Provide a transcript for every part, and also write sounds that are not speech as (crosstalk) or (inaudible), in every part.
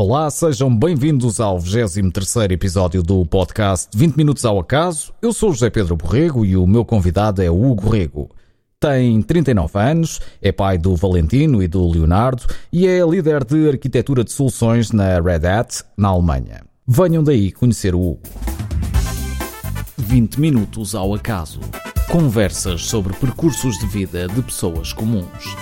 Olá, sejam bem-vindos ao 23 episódio do podcast 20 Minutos ao Acaso. Eu sou José Pedro Borrego e o meu convidado é Hugo Rego. Tem 39 anos, é pai do Valentino e do Leonardo e é líder de arquitetura de soluções na Red Hat, na Alemanha. Venham daí conhecer o Hugo. 20 Minutos ao Acaso. Conversas sobre percursos de vida de pessoas comuns.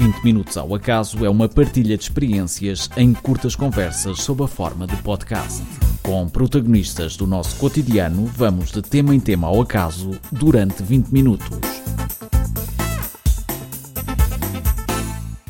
20 Minutos ao Acaso é uma partilha de experiências em curtas conversas sob a forma de podcast. Com protagonistas do nosso cotidiano, vamos de tema em tema ao acaso durante 20 minutos.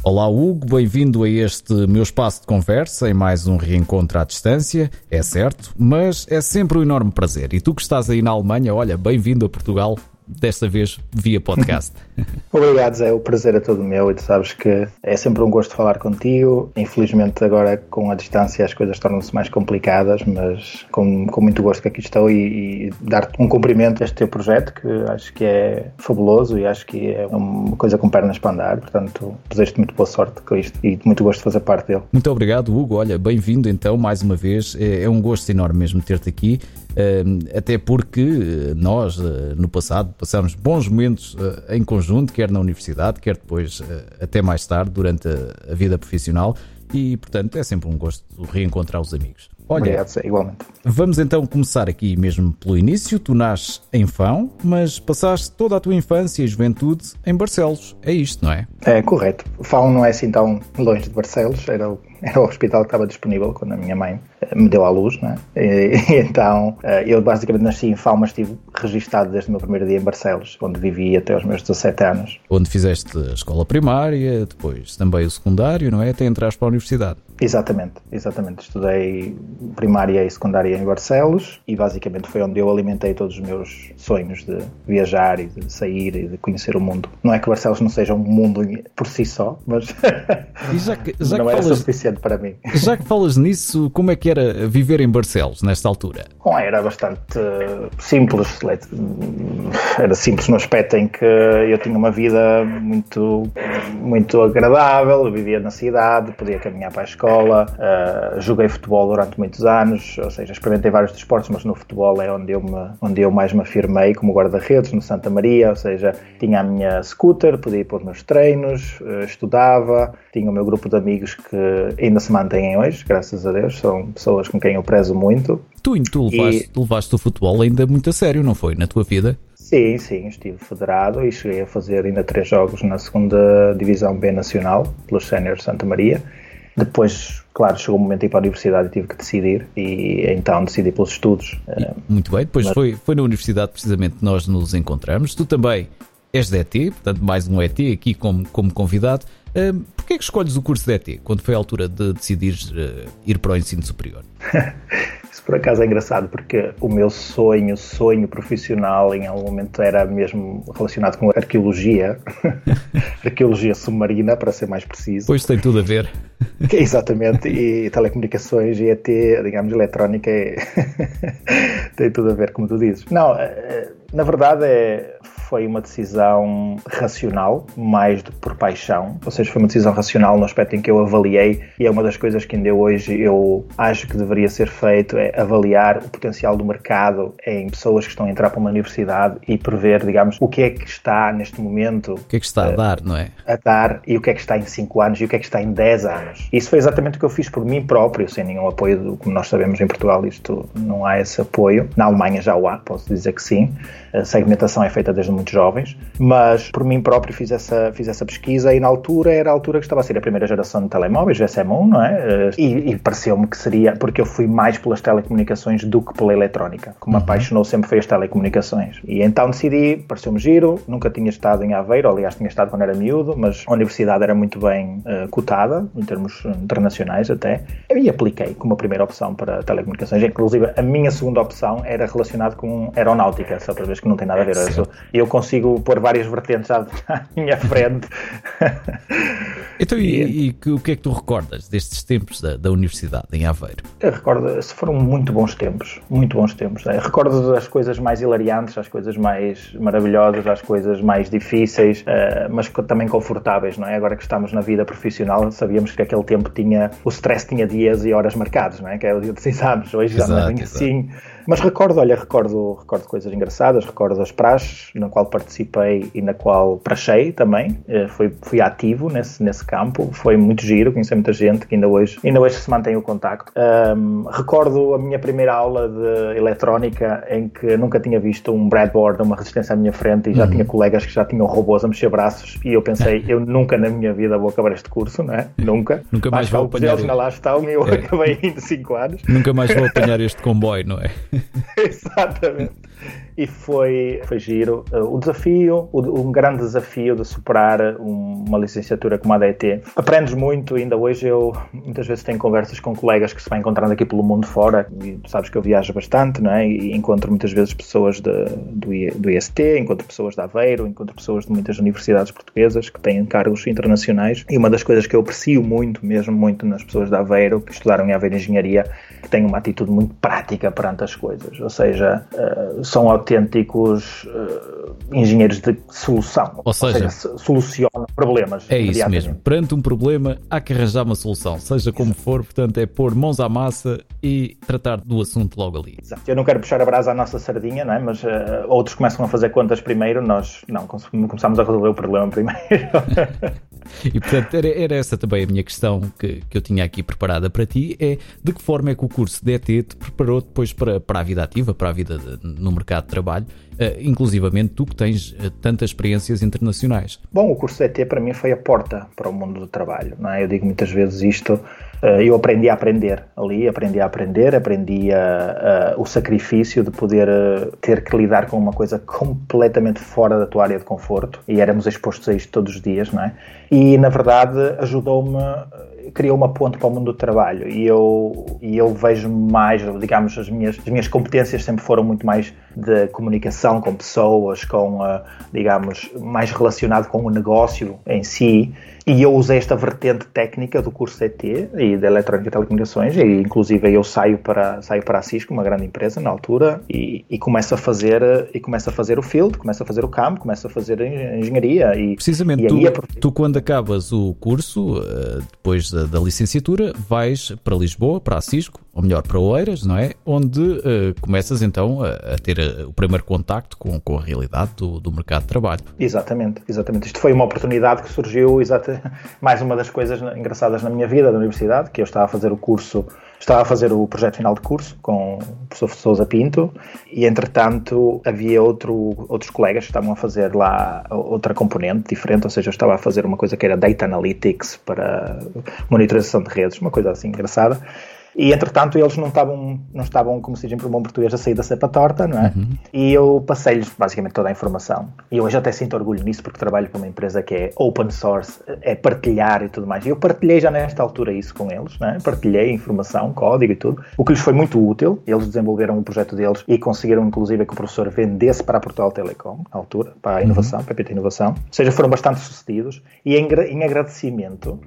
Olá Hugo, bem-vindo a este meu espaço de conversa em mais um reencontro à distância, é certo, mas é sempre um enorme prazer. E tu que estás aí na Alemanha, olha, bem-vindo a Portugal, desta vez via podcast. (laughs) Obrigado, Zé. O prazer é todo meu e tu sabes que é sempre um gosto falar contigo. Infelizmente, agora com a distância as coisas tornam-se mais complicadas, mas com, com muito gosto que aqui estou e, e dar-te um cumprimento a este teu projeto que acho que é fabuloso e acho que é uma coisa com pernas para andar. Portanto, desejo-te muito boa sorte com isto e muito gosto de fazer parte dele. Muito obrigado, Hugo. Olha, bem-vindo então mais uma vez. É, é um gosto enorme mesmo ter-te aqui até porque eh, nós, eh, no passado, passamos bons momentos eh, em conjunto, quer na universidade, quer depois, até mais tarde, durante a vida profissional, e portanto é sempre um gosto reencontrar os amigos. Olha, Obrigado, igualmente. Vamos então começar aqui mesmo pelo início. Tu nasces em Fão, mas passaste toda a tua infância e juventude em Barcelos. É isto, não é? É correto. Fão não é assim tão longe de Barcelos, era o era o hospital que estava disponível quando a minha mãe eh, me deu à luz, né? E, (laughs) e então eh, eu basicamente nasci em Fão, mas estive registado desde o meu primeiro dia em Barcelos, onde vivi até os meus 17 anos. Onde fizeste a escola primária, depois também o secundário, não é? Até entraste para a universidade. Exatamente, exatamente. Estudei primária e secundária em Barcelos e basicamente foi onde eu alimentei todos os meus sonhos de viajar e de sair e de conhecer o mundo. Não é que Barcelos não seja um mundo por si só, mas já que, já (laughs) não era falas, suficiente para mim. Já que falas nisso, como é que era viver em Barcelos nesta altura? Bom, era bastante simples. Era simples no aspecto em que eu tinha uma vida muito, muito agradável, eu vivia na cidade, podia caminhar para a escola escola, uh, joguei futebol durante muitos anos, ou seja, experimentei vários desportos, mas no futebol é onde eu, me, onde eu mais me afirmei como guarda-redes, no Santa Maria, ou seja, tinha a minha scooter, podia ir para os meus treinos, uh, estudava, tinha o meu grupo de amigos que ainda se mantêm hoje, graças a Deus, são pessoas com quem eu prezo muito. Tu, tu levaste, e... levaste o futebol ainda muito a sério, não foi, na tua vida? Sim, sim, estive federado e cheguei a fazer ainda três jogos na segunda divisão B nacional, pelos Sénior Santa Maria. Depois, claro, chegou o momento de ir para a universidade e tive que decidir, e então decidi pelos estudos. Eh, muito bem, depois Mas... foi, foi na universidade precisamente que nós nos encontramos. Tu também és de ET, portanto, mais um ET aqui como, como convidado. Uh, Porquê é que escolhes o curso de ET quando foi a altura de decidir uh, ir para o ensino superior? (laughs) Isso por acaso é engraçado, porque o meu sonho, sonho profissional em algum momento era mesmo relacionado com arqueologia, (laughs) arqueologia submarina, para ser mais preciso. Pois tem tudo a ver. (laughs) Exatamente, e telecomunicações e ET, digamos, eletrónica, é... (laughs) tem tudo a ver, como tu dizes. Não, eh, na verdade é foi uma decisão racional, mais do que por paixão. Ou seja, foi uma decisão racional no aspecto em que eu avaliei, e é uma das coisas que ainda hoje eu acho que deveria ser feito, é avaliar o potencial do mercado em pessoas que estão a entrar para uma universidade e prever, digamos, o que é que está neste momento... O que é que está a, a dar, não é? A dar, e o que é que está em 5 anos, e o que é que está em 10 anos. Isso foi exatamente o que eu fiz por mim próprio, sem nenhum apoio, do, como nós sabemos em Portugal, isto não há esse apoio. Na Alemanha já o há, posso dizer que sim. A segmentação é feita desde muito jovens, mas por mim próprio fiz essa, fiz essa pesquisa e na altura era a altura que estava a ser a primeira geração de telemóveis, GSM1, não é? E, e pareceu-me que seria, porque eu fui mais pelas telecomunicações do que pela eletrónica, que me uhum. apaixonou sempre foi as telecomunicações. E então decidi, pareceu-me giro, nunca tinha estado em Aveiro, aliás tinha estado quando era miúdo, mas a universidade era muito bem uh, cotada, em termos internacionais até, e apliquei como a primeira opção para telecomunicações. Inclusive, a minha segunda opção era relacionada com aeronáutica, só para ver que não tem nada a ver. Eu, eu consigo pôr várias vertentes à, à minha frente. então, e, e, o que é que tu recordas destes tempos da, da universidade em Aveiro? Eu recordo, foram muito bons tempos, muito bons tempos. Né? Recordo as coisas mais hilariantes, as coisas mais maravilhosas, as coisas mais difíceis, uh, mas também confortáveis, não é? Agora que estamos na vida profissional, sabíamos que aquele tempo tinha, o stress tinha dias e horas marcados, não é? Que é o dia dos exames, hoje já não é assim. Mas recordo, olha, recordo, recordo coisas engraçadas, recordo as praxes na qual participei e na qual praxei também. Uh, fui, fui ativo nesse, nesse campo, foi muito giro, conheci muita gente que ainda hoje, ainda hoje se mantém o contacto. Um, recordo a minha primeira aula de eletrónica em que nunca tinha visto um breadboard, uma resistência à minha frente e já uhum. tinha colegas que já tinham robôs a mexer braços e eu pensei, (laughs) eu nunca na minha vida vou acabar este curso, não é? Nunca. Nunca mais vou apanhar. Eles lá estão e eu é. acabei em 5 anos. Nunca mais vou (laughs) apanhar este comboio, não é? (laughs) Exatamente e foi, foi giro. O desafio, um grande desafio de superar uma licenciatura como a DET. Aprendes muito, ainda hoje eu muitas vezes tenho conversas com colegas que se vai encontrando aqui pelo mundo fora, e sabes que eu viajo bastante, não é? E encontro muitas vezes pessoas de, do, do IST, encontro pessoas de Aveiro, encontro pessoas de muitas universidades portuguesas que têm cargos internacionais. E uma das coisas que eu aprecio muito, mesmo muito nas pessoas de Aveiro, que estudaram em Aveiro Engenharia, que têm uma atitude muito prática perante as coisas. Ou seja, uh, são autênticos uh, engenheiros de solução. Ou seja, Ou seja solucionam problemas. É isso mesmo. Perante um problema, há que arranjar uma solução, seja como for, portanto, é pôr mãos à massa e tratar do assunto logo ali. Exato. Eu não quero puxar a brasa à nossa sardinha, não é? mas uh, outros começam a fazer contas primeiro, nós não, começamos a resolver o problema (laughs) primeiro. E portanto, era, era, essa também a minha questão que, que eu tinha aqui preparada para ti: é de que forma é que o curso de ET te preparou depois para, para a vida ativa, para a vida de, no mercado de trabalho, inclusivamente tu que tens uh, tantas experiências internacionais? Bom, o curso de ET para mim foi a porta para o mundo do trabalho. Não é? Eu digo muitas vezes isto. Uh, eu aprendi a aprender ali, aprendi a aprender, aprendi a, a, o sacrifício de poder ter que lidar com uma coisa completamente fora da tua área de conforto e éramos expostos a isto todos os dias, não é? E na verdade ajudou-me criou uma ponte para o mundo do trabalho e eu, e eu vejo mais, digamos, as minhas, as minhas competências sempre foram muito mais de comunicação com pessoas, com, uh, digamos, mais relacionado com o negócio em si e eu usei esta vertente técnica do curso ET e da Eletrónica e Telecomunicações, e inclusive eu saio para, saio para a Cisco, uma grande empresa na altura, e, e começo a fazer e começo a fazer o field, começo a fazer o campo, começo a fazer a engenharia. E, Precisamente, e tu, é tu, quando acabas o curso, eh, depois da, da, licenciatura, vais para Lisboa, para a Cisco, ou melhor, para Oeiras, não é? Onde uh, começas então a, a ter eh, o primeiro contacto com, com a realidade do, do mercado de trabalho. Exatamente, exatamente. Isto foi uma oportunidade que surgiu exatamente (laughs) mais uma das coisas engraçadas na minha vida da universidade, que eu estava a fazer o curso, estava a fazer o projeto final de curso com o professor Sousa Pinto e entretanto havia outro, outros colegas que estavam a fazer lá outra componente diferente, ou seja, eu estava a fazer uma coisa que era Data Analytics para monitorização de redes, uma coisa assim engraçada. E entretanto eles não estavam, não estavam como se diz em bom português, a sair da cepa torta, não é? Uhum. E eu passei-lhes basicamente toda a informação. E hoje até sinto orgulho nisso porque trabalho para uma empresa que é open source, é partilhar e tudo mais. E eu partilhei já nesta altura isso com eles, não é? Partilhei informação, código e tudo, o que lhes foi muito útil. Eles desenvolveram um projeto deles e conseguiram inclusive que o professor vendesse para a Portugal Telecom, na altura, para a inovação, uhum. para a PT Inovação. Ou seja, foram bastante sucedidos. E em, em agradecimento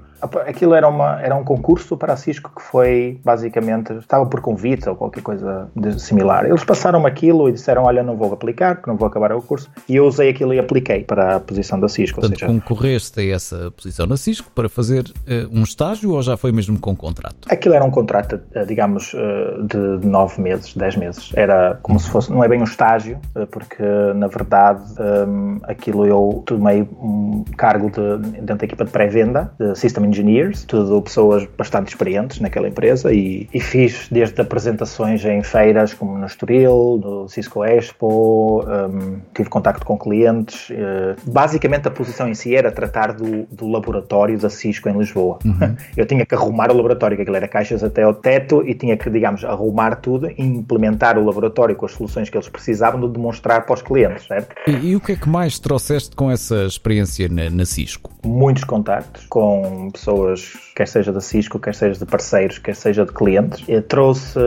Aquilo era, uma, era um concurso para a Cisco que foi basicamente, estava por convite ou qualquer coisa similar. Eles passaram aquilo e disseram: Olha, não vou aplicar, porque não vou acabar o curso. E eu usei aquilo e apliquei para a posição da Cisco. Portanto, seja, concorreste a essa posição na Cisco para fazer uh, um estágio ou já foi mesmo com contrato? Aquilo era um contrato, uh, digamos, uh, de nove meses, dez meses. Era como se fosse, não é bem um estágio, porque na verdade um, aquilo eu tomei um cargo de, dentro da equipa de pré-venda, de System engineers, tudo pessoas bastante experientes naquela empresa e, e, fiz desde apresentações em feiras como no Estoril, no Cisco Expo, um, tive contacto com clientes. Uh, basicamente a posição em si era tratar do, do laboratório da Cisco em Lisboa. Uhum. (laughs) Eu tinha que arrumar o laboratório, que aquilo era caixas até ao teto e tinha que, digamos, arrumar tudo e implementar o laboratório com as soluções que eles precisavam de demonstrar para os clientes, certo? E, e o que é que mais trouxeste com essa experiência na, na Cisco? Muitos contactos com pessoas, quer seja da Cisco, quer seja de parceiros, quer seja de clientes. Trouxe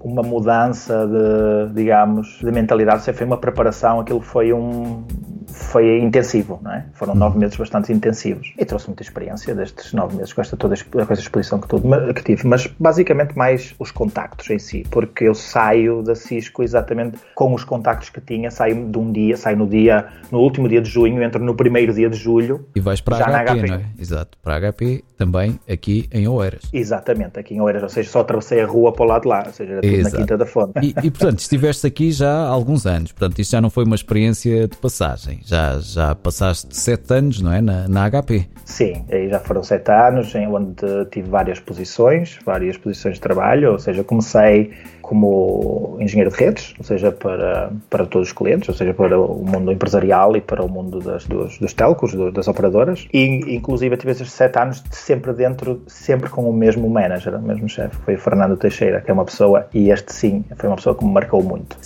uma mudança de, digamos, de mentalidade. Isso foi uma preparação, aquilo foi um foi intensivo, não é? Foram nove meses bastante intensivos e trouxe muita experiência destes nove meses com esta toda com esta exposição que, tudo, que tive, mas basicamente mais os contactos em si, porque eu saio da Cisco exatamente com os contactos que tinha, saio de um dia, saio no dia, no último dia de junho, entro no primeiro dia de julho. E vais para a HP, HP, não é? Exato, para a HP Maybe. Também aqui em Oeiras. Exatamente, aqui em Oeiras, ou seja, só atravessei a rua para o lado de lá, ou seja, era tudo na Quinta da Fonte. E, e portanto, estiveste aqui já há alguns anos, portanto, isto já não foi uma experiência de passagem, já, já passaste sete anos, não é, na, na HP. Sim, aí já foram sete anos, em onde tive várias posições, várias posições de trabalho, ou seja, comecei como engenheiro de redes, ou seja, para, para todos os clientes, ou seja, para o mundo empresarial e para o mundo das, dos, dos telcos, das operadoras. E, inclusive, tive esses sete anos sempre dentro, sempre com o mesmo manager, o mesmo chefe, foi o Fernando Teixeira, que é uma pessoa, e este sim, foi uma pessoa que me marcou muito.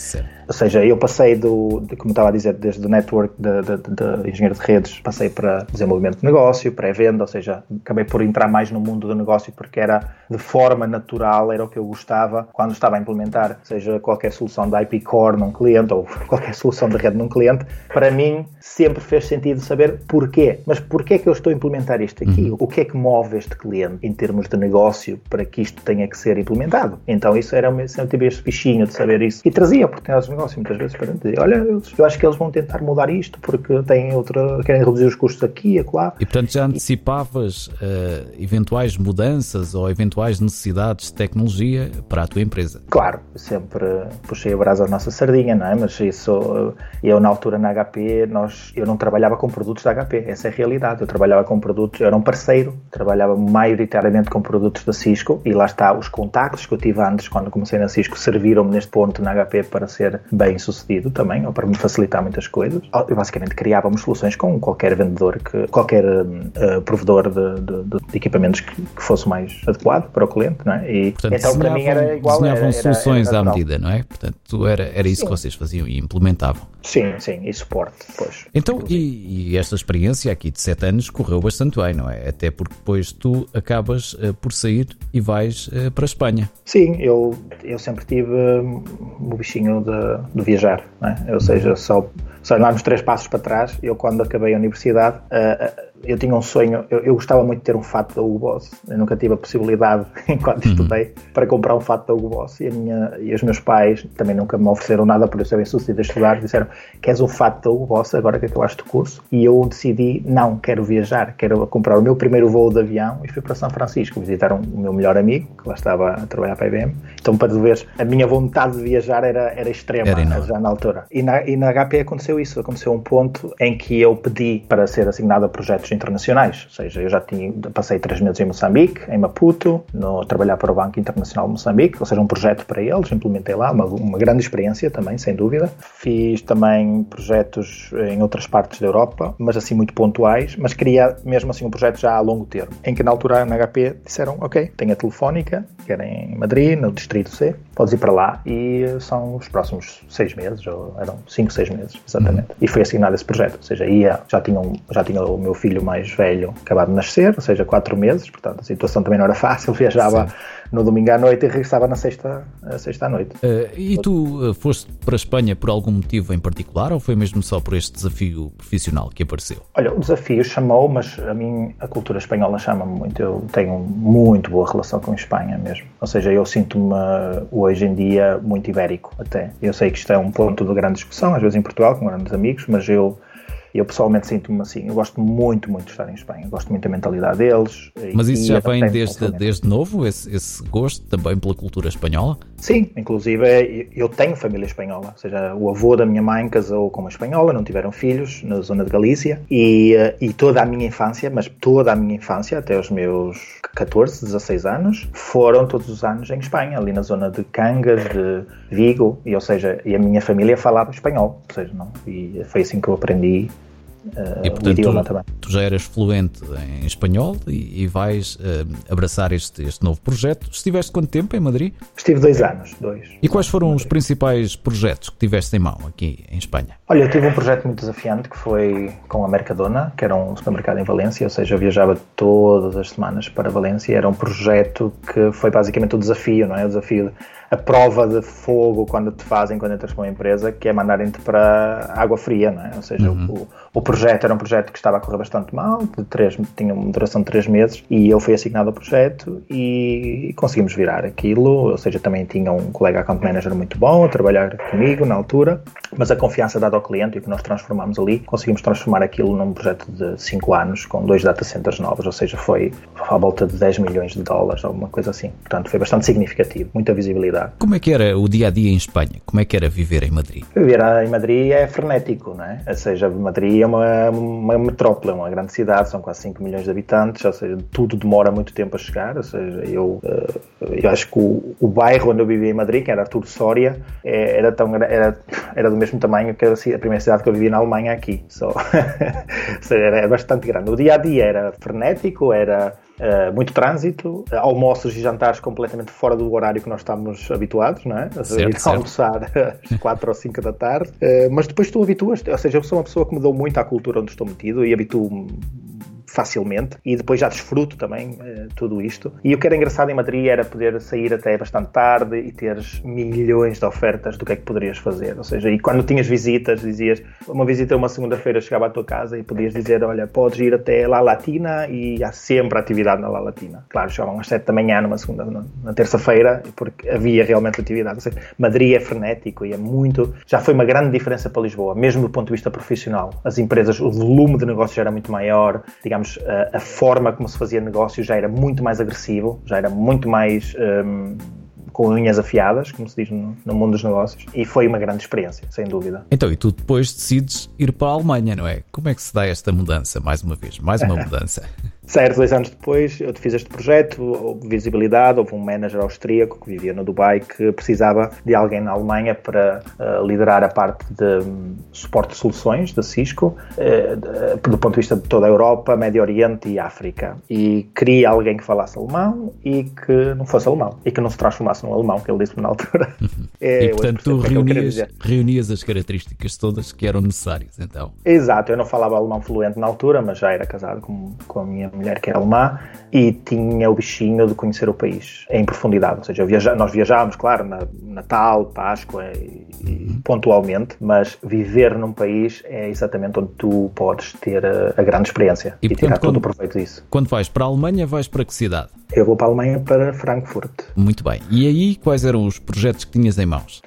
Ou seja, eu passei do, de, como estava a dizer, desde o network de, de, de, engenheiro de redes, passei para desenvolvimento de negócio, pré-venda, ou seja, acabei por entrar mais no mundo do negócio porque era de forma natural, era o que eu gostava quando estava a implementar, seja qualquer solução de IP Core num cliente ou (laughs) qualquer solução de rede num cliente, para mim sempre fez sentido saber porquê. Mas porquê é que eu estou a implementar isto aqui? Uhum. O que é que move este cliente em termos de negócio para que isto tenha que ser implementado? Então isso era sempre tive este bichinho de saber isso e trazia oportunidades de negócio muitas vezes para dizer, olha, eu acho que eles vão tentar mudar isto porque têm outra, querem reduzir os custos aqui e acolá. E portanto já antecipavas uh, eventuais mudanças ou eventuais necessidades de tecnologia para a tua empresa? Claro, sempre puxei a brasa à nossa sardinha, não é? Mas isso, eu na altura na HP, nós, eu não trabalhava com produtos da HP, essa é a realidade. Eu trabalhava com produtos, eu era um parceiro, trabalhava maioritariamente com produtos da Cisco e lá está, os contactos que eu tive antes, quando comecei na Cisco, serviram-me neste ponto na HP para ser bem sucedido também, ou para me facilitar muitas coisas. Eu basicamente criávamos soluções com qualquer vendedor, que, qualquer uh, provedor de, de, de equipamentos que, que, fosse mais adequado para o cliente, não é? E Portanto, então para mim era igual. Desenhavam era, soluções era, era à medida, não é? Portanto, era, era isso sim. que vocês faziam e implementavam. Sim, sim, e suporte depois. Então, e, e, esta experiência aqui de 7 anos correu bastante bem, não é? Até porque depois tu acabas uh, por sair e vais uh, para a Espanha. Sim, eu, eu sempre tive um, o bichinho de, de viajar, não é? Ou seja, só, só nos três passos para trás, eu quando acabei a universidade, uh, eu tinha um sonho, eu, eu, gostava muito de ter um fato da Hugo Boss. Eu nunca tive a possibilidade, (laughs) enquanto uhum. estudei, para comprar um fato da Hugo Boss. E, minha, e os meus pais também nunca me ofereceram nada por eu ser bem sucedido a estudar. Disseram: Queres um fato da Hugo Boss agora que acabaste o curso? E eu decidi: Não, quero viajar, quero comprar o meu primeiro voo de avião. E fui para São Francisco visitar um, o meu melhor amigo, que lá estava a trabalhar para a IBM. Então, para ver, a minha vontade de viajar era, era extrema era já na altura. E na, e na HP aconteceu isso. Aconteceu um ponto em que eu pedi para ser assignado a projetos internacionais, ou seja, eu já tinha, passei três meses em Moçambique, em Maputo, no, trabalhar para o Banco Internacional de Moçambique, ou seja, um projeto para eles, implementei lá, uma, uma grande experiência também, sem dúvida. Fiz também projetos em outras partes da Europa, mas assim muito pontuais, mas queria mesmo assim um projeto já a longo termo, em que na altura na HP disseram, ok, tem a Telefónica, que era em Madrid, no Distrito C, podes ir para lá e são os próximos seis meses, ou eram cinco, seis meses, exatamente. Uhum. E foi assignado esse projeto, ou seja, ia, já tinha, um, já tinha o meu filho mais velho acabado de nascer, ou seja, quatro meses, portanto a situação também não era fácil, (laughs) viajava Sim. no domingo à noite e regressava na sexta, sexta à noite. Uh, e tu uh, foste para a Espanha por algum motivo em particular ou foi mesmo só por este desafio profissional que apareceu? Olha, o desafio chamou, mas a mim a cultura espanhola chama-me muito, eu tenho muito boa relação com a Espanha mesmo, ou seja, eu sinto-me hoje em dia muito ibérico até. Eu sei que isto é um ponto de grande discussão, às vezes em Portugal, com grandes amigos, mas eu eu pessoalmente sinto-me assim, eu gosto muito, muito de estar em Espanha, gosto muito da mentalidade deles. Mas isso já vem desde, desde novo, esse, esse gosto também pela cultura espanhola? Sim, inclusive eu tenho família espanhola, ou seja, o avô da minha mãe casou com uma espanhola, não tiveram filhos na zona de Galícia e, e toda a minha infância, mas toda a minha infância, até os meus 14, 16 anos, foram todos os anos em Espanha, ali na zona de Cangas, de Vigo, e ou seja, e a minha família falava espanhol, ou seja, não, e foi assim que eu aprendi e, portanto, o idioma tu, também. Tu já eras fluente em espanhol e, e vais uh, abraçar este, este novo projeto. Estiveste quanto tempo em Madrid? Estive dois anos, dois. E quais foram os principais projetos que tiveste em mão aqui em Espanha? Olha, eu tive um projeto muito desafiante que foi com a Mercadona, que era um supermercado em Valência, ou seja, eu viajava todas as semanas para Valência. Era um projeto que foi basicamente o desafio, não é? O desafio de a prova de fogo quando te fazem quando entras para uma empresa, que é mandarem-te para água fria, não é? Ou seja, uhum. o, o projeto era um projeto que estava a correr bastante mal, de três, tinha uma duração de três meses, e eu fui assignado ao projeto e conseguimos virar aquilo, ou seja, também tinha um colega account manager muito bom a trabalhar comigo na altura, mas a confiança dada ao cliente e o que nós transformamos ali, conseguimos transformar aquilo num projeto de cinco anos com dois data centers novos, ou seja, foi à volta de 10 milhões de dólares, alguma coisa assim. Portanto, foi bastante significativo, muita visibilidade. Como é que era o dia a dia em Espanha? Como é que era viver em Madrid? Viver em Madrid é frenético, não é? Ou seja, Madrid é uma, uma metrópole, é uma grande cidade, são quase 5 milhões de habitantes, ou seja, tudo demora muito tempo a chegar. Ou seja, eu, eh, eu acho que o, o bairro onde eu vivia em Madrid, que era Artur Soria, é, era, tão, era, era do mesmo tamanho que a primeira cidade que eu vivia na Alemanha aqui. (laughs) Seja, era bastante grande. O dia a dia era frenético, era Uh, muito trânsito, uh, almoços e jantares completamente fora do horário que nós estamos habituados, não é? Certo. almoçar às (laughs) 4 ou 5 da tarde, uh, mas depois tu habituas, ou seja, eu sou uma pessoa que mudou muito à cultura onde estou metido e habituo-me facilmente e depois já desfruto também eh, tudo isto. E o que era engraçado em Madrid era poder sair até bastante tarde e teres milhões de ofertas do que é que poderias fazer. Ou seja, e quando tinhas visitas, dizias, uma visita uma segunda-feira chegava à tua casa e podias dizer, olha, podes ir até La Latina e há sempre atividade na La Latina. Claro, chegavam às 7 da manhã numa segunda, na terça-feira, porque havia realmente atividade. Ou seja, Madrid é frenético e é muito, já foi uma grande diferença para Lisboa, mesmo do ponto de vista profissional. As empresas, o volume de negócios era muito maior, digamos, digamos, a, a, forma como se fazia negócio já era muito mais agressivo, já era muito mais um, com unhas afiadas, como se diz no, no, mundo dos negócios, e foi uma grande experiência, sem dúvida. Então, e tu depois decides ir para a Alemanha, não é? Como é que se dá esta mudança, mais uma vez? Mais uma (laughs) mudança. Certo, dois anos depois eu fiz este projeto, houve visibilidade, houve um manager austríaco que vivia no Dubai que precisava de alguém na Alemanha para uh, liderar a parte de um, suporte de soluções da Cisco, uh, do ponto de vista de toda a Europa, Médio Oriente e África. E queria alguém que falasse alemão e que não fosse alemão, e que não se transformasse num alemão, que ele disse-me na altura. (laughs) é, e portanto tu reunias, reunias as características todas que eram necessárias, então? Exato, eu não falava alemão fluente na altura, mas já era casado com, com a minha mulher que é alemã e tinha o bichinho de conhecer o país em profundidade. Ou seja, viaja, nós viajámos, claro, na Natal, Páscoa e, e, uhum. pontualmente, mas viver num país é exatamente onde tu podes ter a, a grande experiência e, e portanto, tirar todo o proveito disso. Quando vais para a Alemanha, vais para que cidade? Eu vou para a Alemanha, para Frankfurt. Muito bem. E aí, quais eram os projetos que tinhas em mãos?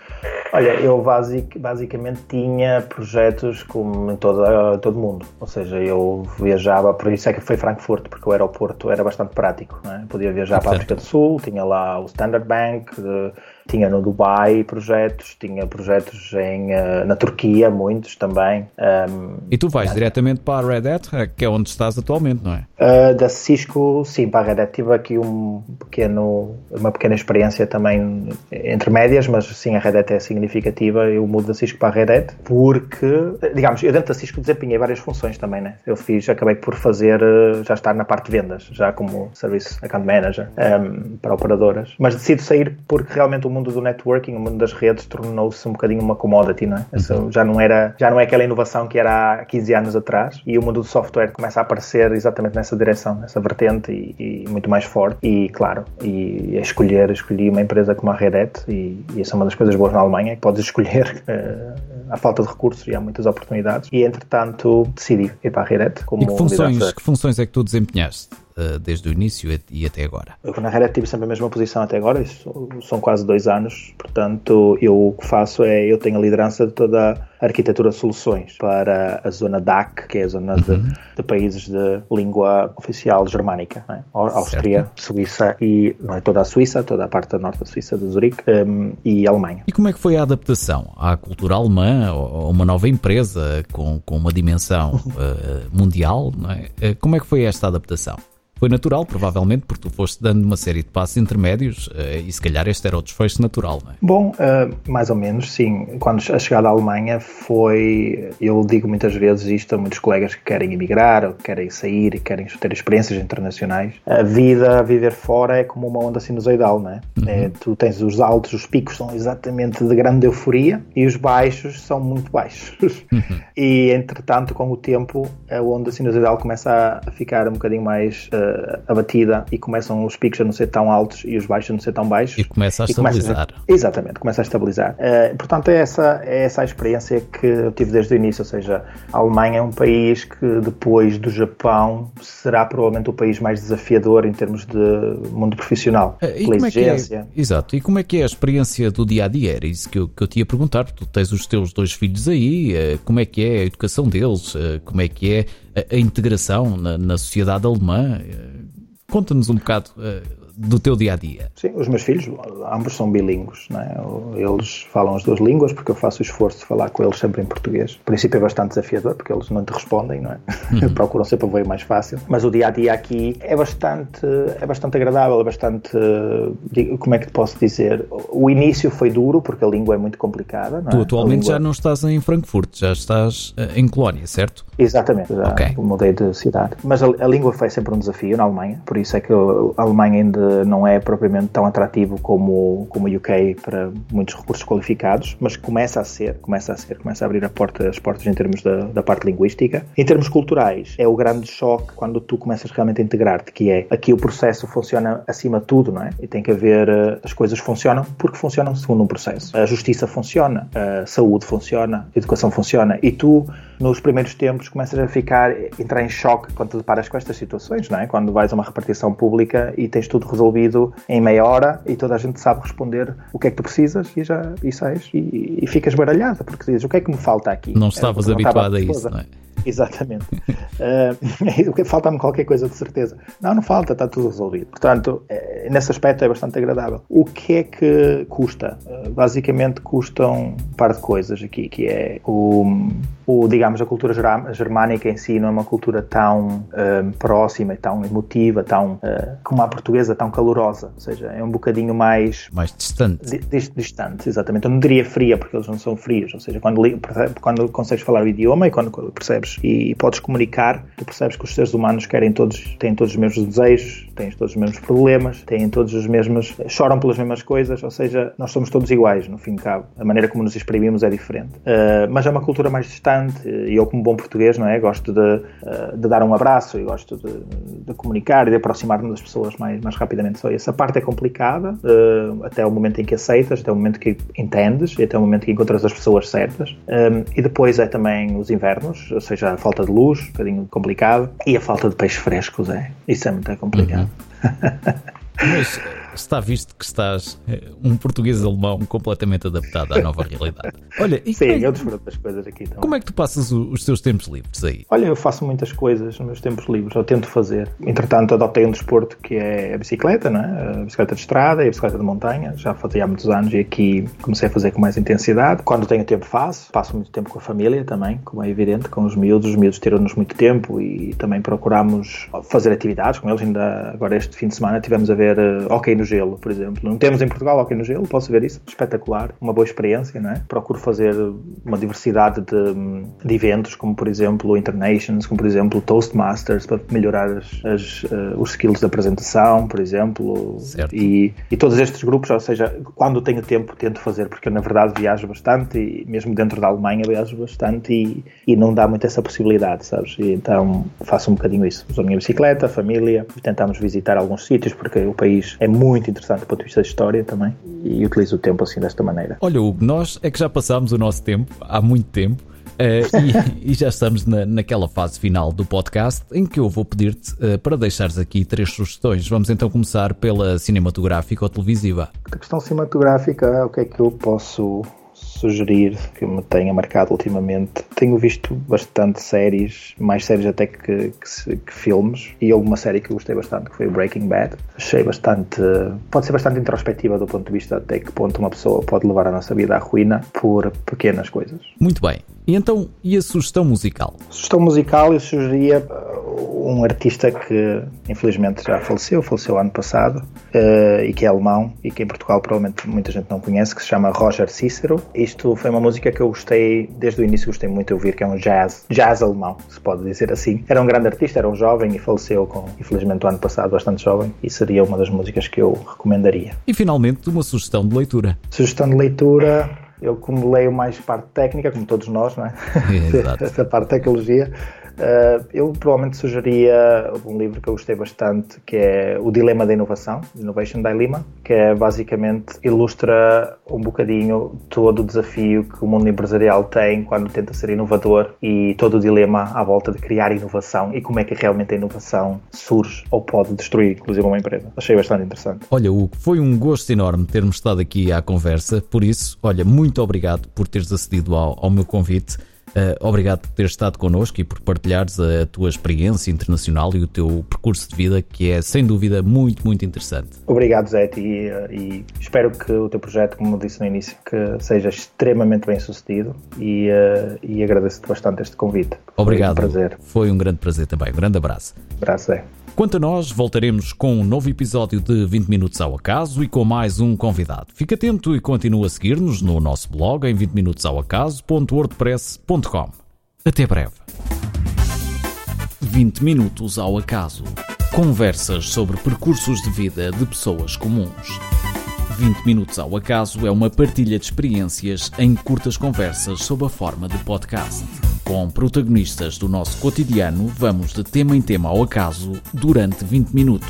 Olha, eu basic, basicamente tinha projetos como em toda, todo mundo. Ou seja, eu viajava, por isso é que foi Frankfurt, porque o aeroporto era bastante prático. Né? Podia viajar para a África do Sul, tinha lá o Standard Bank, de, tinha no Dubai projetos, tinha projetos em, uh, na Turquia, muitos também. Um, e tu vais diretamente para a Red Hat, que é onde estás atualmente, não é? Uh, da Cisco, sim, para a Red Hat tive aqui um pequeno, uma pequena experiência também entre médias, mas sim, a Red Hat é significativa. Eu mudo da Cisco para a Red Hat porque, digamos, eu dentro da Cisco desempenhei várias funções também, né? Eu fiz, acabei por fazer, eh, já estar na parte de vendas, já como Service Account Manager um, para operadoras, mas decido sair porque realmente o mundo do networking, o mundo das redes tornou-se um bocadinho uma commodity, não é? Uhum. Já não era, já não é aquela inovação que era há 15 anos atrás e o mundo do software começa a aparecer exatamente nessa direção, nessa vertente e, e muito mais forte. E claro, e a escolher, escolhi uma empresa como a Red Hat e, e essa é uma das coisas boas na Alemanha, que podes escolher uh, (laughs) a falta de recursos e há muitas oportunidades e entretanto decidi ir para a Red Hat como e que funções, que funções é que tu desempenhaste? Uh, desde o início e até agora? Eu na Hat tive sempre a mesma posição até agora, isso são quase dois anos, portanto eu o que faço é, eu tenho a liderança de toda a arquitetura de soluções para a zona DAC, que é a zona uhum. de, de, países de língua oficial germânica, é? Áustria, certo. Suíça e é toda a Suíça, toda a parte da norte da Suíça, de Zurique um, e Alemanha. E como é que foi a adaptação à cultura alemã, a uma nova empresa com, com uma dimensão uh, (laughs) mundial? É? Como é que foi esta adaptação? Foi natural, provavelmente, porque tu foste dando uma série de passos intermédios uh, e se calhar este era o desfecho natural, não é? Bom, uh, mais ou menos, sim. Quando a chegada à Alemanha foi. Eu digo muitas vezes isto a muitos colegas que querem emigrar, ou que querem sair e querem ter experiências internacionais. A vida a viver fora é como uma onda sinusoidal, não é? Uhum. é tu tens os altos, os picos são exatamente de grande euforia e os baixos são muito baixos. (laughs) Uhum. E entretanto, com o tempo, a onda sinusoidal começa a ficar um bocadinho mais. Uh, uh, abatida e começam os picos a não ser tão altos e os baixos a não ser tão baixos. E começa a estabilizar. A, exatamente, começa a estabilizar. Uh, portanto, é essa, é essa a experiência que eu tive desde o início, ou seja, a Alemanha é um país que depois do Japão será provavelmente o país mais desafiador em termos de mundo profissional, uh, pela exigência. É que é, exato, e como é que é a experiência do dia a dia? Era isso que eu, que eu te ia perguntar. Tu tens os teus dois filhos aí, como é que é a educação deles, como é que é a, integração na, na, sociedade alemã. Conta-nos um bocado uh, do teu dia a dia? Sim, os meus filhos, ambos são bilíngues, né? eles falam as duas línguas porque eu faço o esforço de falar com eles sempre em português. O princípio é bastante desafiador porque eles não te respondem, não é? Uhum. (laughs) Procuram sempre o veio mais fácil. Mas o dia a dia aqui é bastante, é bastante agradável, é bastante. Como é que te posso dizer? O início foi duro porque a língua é muito complicada. Não é? Tu atualmente língua... já não estás em Frankfurt, já estás eh, em Colónia, certo? Exatamente, já okay. mudei de cidade. Mas a, a língua foi sempre um desafio na Alemanha, por isso é que a Alemanha ainda não é propriamente tão atrativo como, como o UK para muitos recursos qualificados, mas começa a ser, começa a ser, começa a abrir a porta, as portas em termos da, da parte linguística. Em termos culturais, é o grande choque quando tu começas realmente a integrar-te, que é aqui o processo funciona acima de tudo, não é? E tem que haver, eh, as coisas funcionam porque funcionam segundo um processo. A justiça funciona, a saúde funciona, a educação funciona, e tu, nos primeiros tempos, começas a ficar, entrar em choque quando te deparas com estas situações, não é? Quando vais a uma repartição pública e tens tudo resolvido em meia hora e toda a gente sabe responder o que é que tu precisas e já e sais e, e ficas baralhada porque dizes o que é que me falta aqui. Não estavas habituado a isso, não é? Exatamente. (laughs) uh, Falta-me qualquer coisa de certeza. Não, não falta, está tudo resolvido. Portanto, é, nesse aspecto é bastante agradável. O que é que custa? Uh, basicamente custam um par de coisas aqui, que é o, o digamos, a cultura germânica em si não é uma cultura tão uh, próxima e tão emotiva, tão uh, como a portuguesa, tão calorosa. Ou seja, é um bocadinho mais... Mais distante. Di, distante, exatamente. Eu não diria fria, porque eles não são frios. Ou seja, quando, quando consegues falar o idioma e quando percebes e, e, podes comunicar, tu percebes que os seres humanos querem todos, têm todos os mesmos desejos, têm todos os mesmos problemas, têm todos os mesmos, choram pelas mesmas coisas, ou seja, nós somos todos iguais, no fim de cabo. A maneira como nos exprimimos é diferente. Uh, mas é uma cultura mais distante e eu, como bom português, não é? Gosto de, uh, de dar um abraço e gosto de, de comunicar e de aproximar-me das pessoas mais, mais rapidamente. Só essa parte é complicada, uh, até o momento em que aceitas, até o momento que entendes e até o momento que encontras as pessoas certas. e depois é também os invernos, ou seja, a falta de luz, um bocadinho complicado, e a falta de peixes frescos, é. Isso é muito complicado. Uhum. (laughs) Mas está visto que estás eh, um português alemão completamente adaptado à nova realidade. (laughs) Olha, e Sim, é, eu desfruto das coisas aqui também. Como é que tu passas os teus tempos livres aí? Olha, eu faço muitas coisas nos meus tempos livres, eu tento fazer. Entretanto, adotei um desporto que é a bicicleta, não é? a bicicleta de estrada e a bicicleta de montanha. Já fazia há muitos anos e aqui comecei a fazer com mais intensidade. Quando tenho tempo, faço. Passo muito tempo com a família também, como é evidente, com os miúdos. Os miúdos tiram-nos muito tempo e também procuramos fazer atividades com eles. Ainda agora, este fim de semana, tivemos a ver uh, hockey no gelo, por exemplo não temos em Portugal hockey no gelo, posso ver isso, espetacular, uma boa experiência, não é? Procuro fazer uma diversidade de, de eventos, como por exemplo o Internations, como por exemplo o Toastmasters, para melhorar as, as, uh, os skills de apresentação, por exemplo, e, e, todos estes grupos, ou seja, quando tenho tempo tento fazer, porque eu na verdade viajo bastante, e mesmo dentro da Alemanha viajo bastante e, e não dá muito essa possibilidade, sabes? E então faço um bocadinho isso. Uso a minha bicicleta, a família, tentamos visitar alguns sítios, porque o país é muito interessante do ponto de vista da história também e utilizo o tempo assim desta maneira. Olha, Hugo, nós é que já passámos o nosso tempo há muito tempo. Uh, e, (laughs) e, já estamos na, naquela fase final do podcast em que eu vou pedir-te uh, para deixares aqui três sugestões. Vamos então começar pela cinematográfica ou televisiva. A questão cinematográfica, o que é que eu posso sugerir que me tenha marcado ultimamente. Tenho visto bastante séries, mais séries até que, que, que, filmes, e houve uma série que gostei bastante, que foi Breaking Bad. Achei bastante. pode ser bastante introspectiva do ponto de vista até que ponto uma pessoa pode levar a nossa vida à ruína por pequenas coisas. Muito bem. E então, e a sugestão musical? A sugestão musical eu sugeria uh, um artista que infelizmente já faleceu, faleceu ano passado, uh, e que é alemão e que em Portugal provavelmente muita gente não conhece, que se chama Roger Cícero. Isto foi uma música que eu gostei, desde o início gostei muito de ouvir, que é um jazz, jazz alemão, se pode dizer assim. Era um grande artista, era um jovem e faleceu com, infelizmente, o ano passado, bastante jovem, e seria uma das músicas que eu recomendaria. E finalmente, uma sugestão de leitura. Sugestão de leitura. Eu, como leio mais parte técnica, como todos nós, não é? Exato. (laughs) Essa parte de tecnologia, Uh, eu provavelmente sugeria um livro que eu gostei bastante, que é O Dilema da Inovação, Innovation Dilemma, que é basicamente ilustra um bocadinho todo o desafio que o mundo empresarial tem quando tenta ser inovador e todo o dilema à volta de criar inovação e como é que realmente a inovação surge ou pode destruir, inclusive, uma empresa. Achei bastante interessante. Olha, Hugo, foi um gosto enorme termos estado aqui à conversa, por isso, olha, muito obrigado por teres acedido ao, ao meu convite. Uh, obrigado por ter estado connosco e por partilhares a tua experiência internacional e o teu percurso de vida, que é sem dúvida muito, muito interessante. Obrigado, Zé, e, e espero que o teu projeto, como disse no início, que seja extremamente bem sucedido e, uh, e agradeço-te bastante este convite. Obrigado. Foi um prazer. Foi um grande prazer também. Um grande abraço. Abraço, Zé. Quanto a nós, voltaremos com um novo episódio de 20 Minutos ao Acaso e com mais um convidado. Fique atento e continue a seguir-nos no nosso blog em 20minutosaoacaso.wordpress.com. Até breve. 20 Minutos ao Acaso. Conversas sobre percursos de vida de pessoas comuns. 20 Minutos ao Acaso é uma partilha de experiências em curtas conversas sob a forma de podcast com protagonistas do nosso cotidiano, vamos de tema em tema ao acaso durante 20 minutos.